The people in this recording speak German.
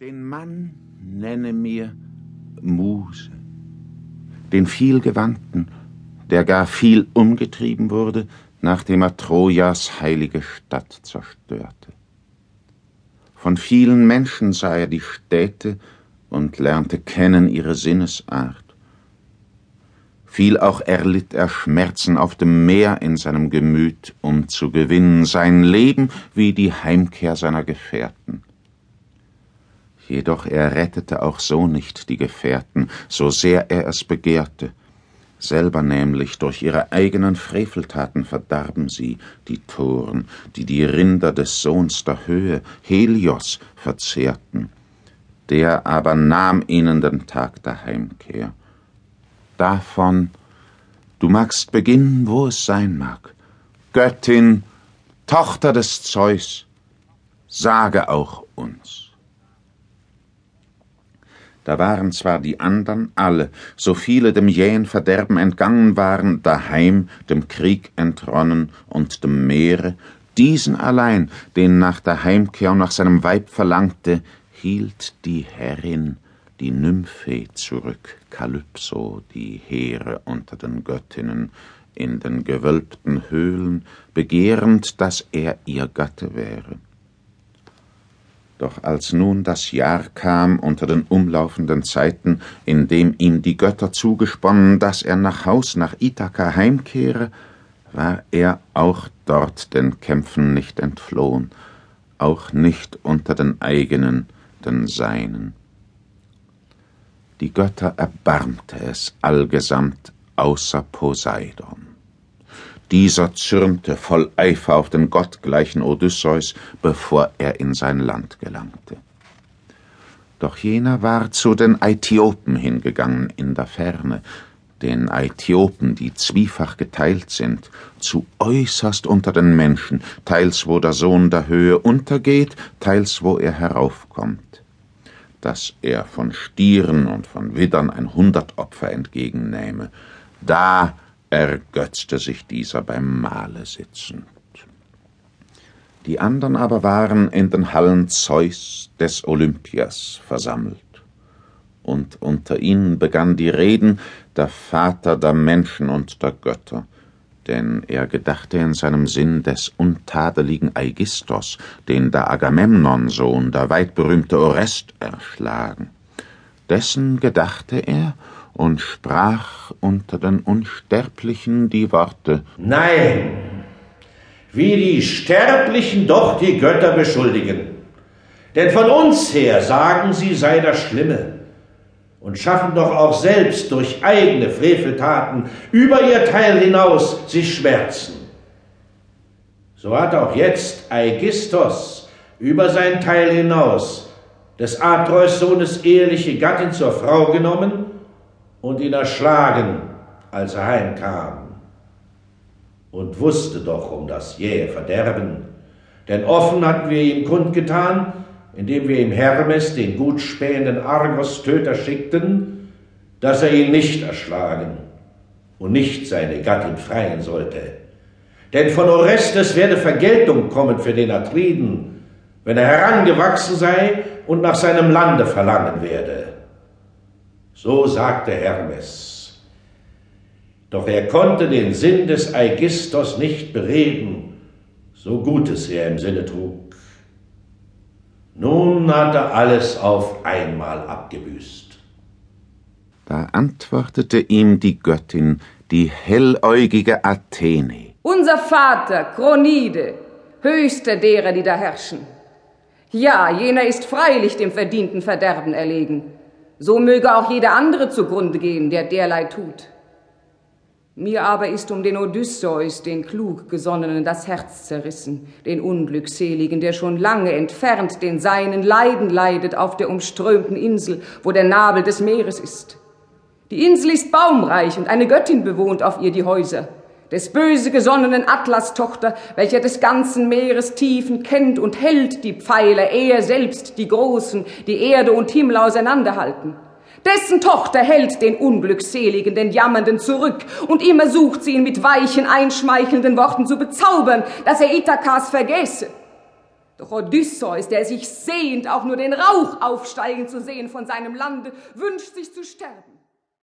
Den Mann nenne mir Muse, den vielgewandten, der gar viel umgetrieben wurde, nachdem er Trojas heilige Stadt zerstörte. Von vielen Menschen sah er die Städte und lernte kennen ihre Sinnesart. Viel auch erlitt er Schmerzen auf dem Meer in seinem Gemüt, um zu gewinnen sein Leben wie die Heimkehr seiner Gefährten. Jedoch er rettete auch so nicht die Gefährten, so sehr er es begehrte. Selber nämlich durch ihre eigenen Freveltaten verdarben sie, die Toren, die die Rinder des Sohns der Höhe, Helios, verzehrten. Der aber nahm ihnen den Tag der Heimkehr. Davon, du magst beginnen, wo es sein mag. Göttin, Tochter des Zeus, sage auch uns. Da waren zwar die andern alle, so viele dem jähen Verderben entgangen waren, daheim dem Krieg entronnen und dem Meere, diesen allein, den nach der Heimkehr und nach seinem Weib verlangte, hielt die Herrin, die Nymphe, zurück, Kalypso, die Heere unter den Göttinnen, in den gewölbten Höhlen, begehrend, dass er ihr Gatte wäre. Doch als nun das Jahr kam unter den umlaufenden Zeiten, in dem ihm die Götter zugesponnen, dass er nach Haus nach Ithaka heimkehre, war er auch dort den Kämpfen nicht entflohen, auch nicht unter den eigenen, den Seinen. Die Götter erbarmte es allgesamt außer Poseidon. Dieser zürnte voll Eifer auf den gottgleichen Odysseus, bevor er in sein Land gelangte. Doch jener war zu den Äthiopen hingegangen in der Ferne, den Äthiopen, die zwiefach geteilt sind, zu äußerst unter den Menschen, teils wo der Sohn der Höhe untergeht, teils wo er heraufkommt. Dass er von Stieren und von Widdern ein Hundertopfer entgegennähme, da ergötzte sich dieser beim Mahle sitzend. Die andern aber waren in den Hallen Zeus des Olympias versammelt. Und unter ihnen begann die Reden der Vater der Menschen und der Götter, denn er gedachte in seinem Sinn des untadeligen Aigisthos, den der Agamemnon-Sohn, der weitberühmte Orest, erschlagen. Dessen gedachte er und sprach unter den Unsterblichen die Worte Nein, wie die Sterblichen doch die Götter beschuldigen. Denn von uns her sagen sie sei das Schlimme und schaffen doch auch selbst durch eigene Freveltaten über ihr Teil hinaus sich Schmerzen. So hat auch jetzt Aigisthos über sein Teil hinaus des Atreus Sohnes eheliche Gattin zur Frau genommen und ihn erschlagen, als er heimkam. Und wusste doch um das jähe Verderben, denn offen hatten wir ihm kundgetan, indem wir ihm Hermes, den gutspähenden Argos-Töter, schickten, dass er ihn nicht erschlagen und nicht seine Gattin freien sollte. Denn von Orestes werde Vergeltung kommen für den Atriden, wenn er herangewachsen sei und nach seinem Lande verlangen werde. So sagte Hermes. Doch er konnte den Sinn des Aigisthos nicht bereden, so Gutes er im Sinne trug. Nun hat er alles auf einmal abgebüßt. Da antwortete ihm die Göttin, die helläugige Athene. Unser Vater, Kronide, höchster derer, die da herrschen. Ja, jener ist freilich dem verdienten Verderben erlegen. So möge auch jeder andere zugrunde gehen, der derlei tut. Mir aber ist um den Odysseus, den klug gesonnenen, das Herz zerrissen, den Unglückseligen, der schon lange entfernt den Seinen Leiden leidet auf der umströmten Insel, wo der Nabel des Meeres ist. Die Insel ist baumreich und eine Göttin bewohnt auf ihr die Häuser des böse gesonnenen Atlas-Tochter, welcher des ganzen Meeres Tiefen kennt und hält die Pfeiler, er selbst die Großen, die Erde und Himmel auseinanderhalten. Dessen Tochter hält den Unglückseligen, den Jammernden zurück, und immer sucht sie ihn mit weichen, einschmeichelnden Worten zu bezaubern, dass er Ithakas vergesse. Doch Odysseus, der sich sehnt, auch nur den Rauch aufsteigen zu sehen von seinem Lande, wünscht sich zu sterben.